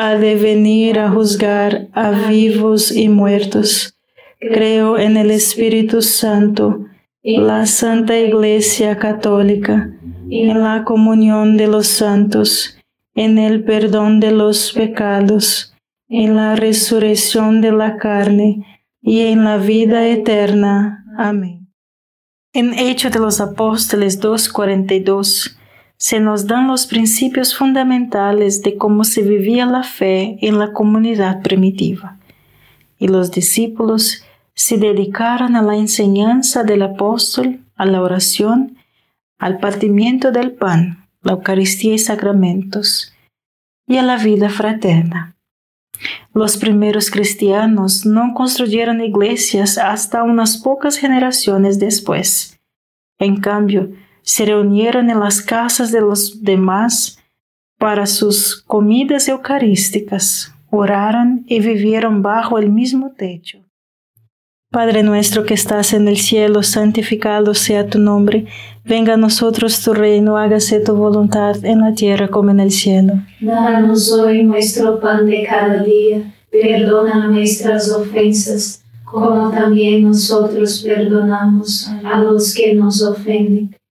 ha de venir a juzgar a vivos y muertos. Creo en el Espíritu Santo, la Santa Iglesia Católica, en la comunión de los santos, en el perdón de los pecados, en la resurrección de la carne y en la vida eterna. Amén. En Hechos de los Apóstoles 2.42 se nos dan los principios fundamentales de cómo se vivía la fe en la comunidad primitiva. Y los discípulos se dedicaron a la enseñanza del apóstol, a la oración, al partimiento del pan, la Eucaristía y sacramentos, y a la vida fraterna. Los primeros cristianos no construyeron iglesias hasta unas pocas generaciones después. En cambio, se reunieron en las casas de los demás para sus comidas eucarísticas, oraron y vivieron bajo el mismo techo. Padre nuestro que estás en el cielo, santificado sea tu nombre, venga a nosotros tu reino, hágase tu voluntad en la tierra como en el cielo. Danos hoy nuestro pan de cada día, perdona nuestras ofensas, como también nosotros perdonamos a los que nos ofenden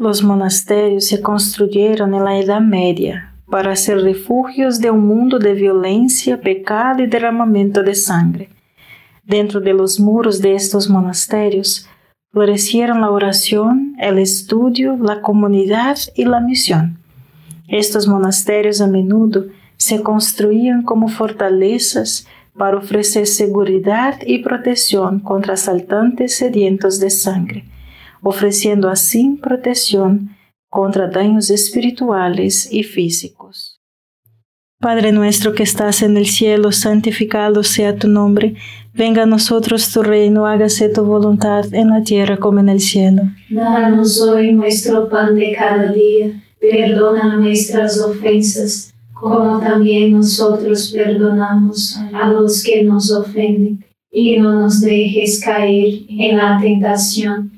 Los monasterios se construyeron en la Edad Media para ser refugios de un mundo de violencia, pecado y derramamiento de sangre. Dentro de los muros de estos monasterios florecieron la oración, el estudio, la comunidad y la misión. Estos monasterios a menudo se construían como fortalezas para ofrecer seguridad y protección contra asaltantes sedientos de sangre ofreciendo así protección contra daños espirituales y físicos. Padre nuestro que estás en el cielo, santificado sea tu nombre, venga a nosotros tu reino, hágase tu voluntad en la tierra como en el cielo. Danos hoy nuestro pan de cada día, perdona nuestras ofensas, como también nosotros perdonamos a los que nos ofenden, y no nos dejes caer en la tentación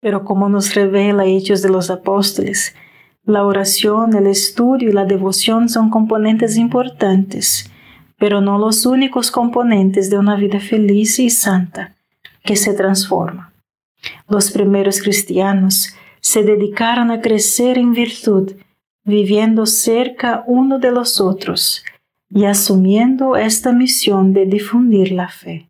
Pero como nos revela Hechos de los Apóstoles, la oración, el estudio y la devoción son componentes importantes, pero no los únicos componentes de una vida feliz y santa que se transforma. Los primeros cristianos se dedicaron a crecer en virtud, viviendo cerca uno de los otros y asumiendo esta misión de difundir la fe.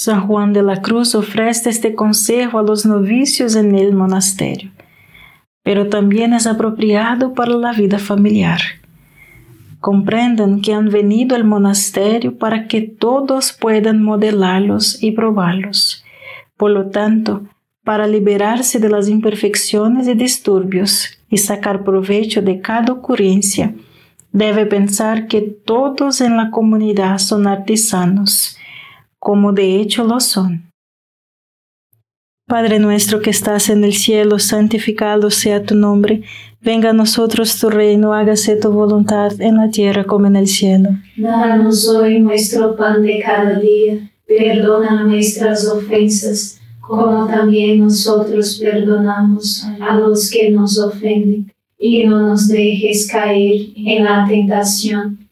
San Juan de la Cruz ofrece este consejo a los novicios en el monasterio, pero también es apropiado para la vida familiar. Comprendan que han venido al monasterio para que todos puedan modelarlos y probarlos. Por lo tanto, para liberarse de las imperfecciones y disturbios y sacar provecho de cada ocurrencia, debe pensar que todos en la comunidad son artesanos, como de hecho lo son. Padre nuestro que estás en el cielo, santificado sea tu nombre, venga a nosotros tu reino, hágase tu voluntad en la tierra como en el cielo. Danos hoy nuestro pan de cada día, perdona nuestras ofensas como también nosotros perdonamos a los que nos ofenden, y no nos dejes caer en la tentación,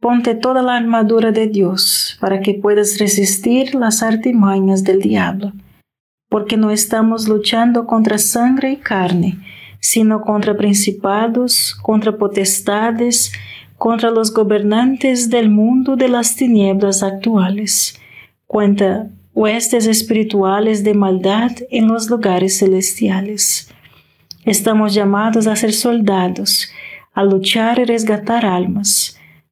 Ponte toda la armadura de Dios para que puedas resistir las artimañas del diablo, porque no estamos luchando contra sangre y carne, sino contra principados, contra potestades, contra los gobernantes del mundo de las tinieblas actuales, contra huestes espirituales de maldad en los lugares celestiales. Estamos llamados a ser soldados, a luchar y resgatar almas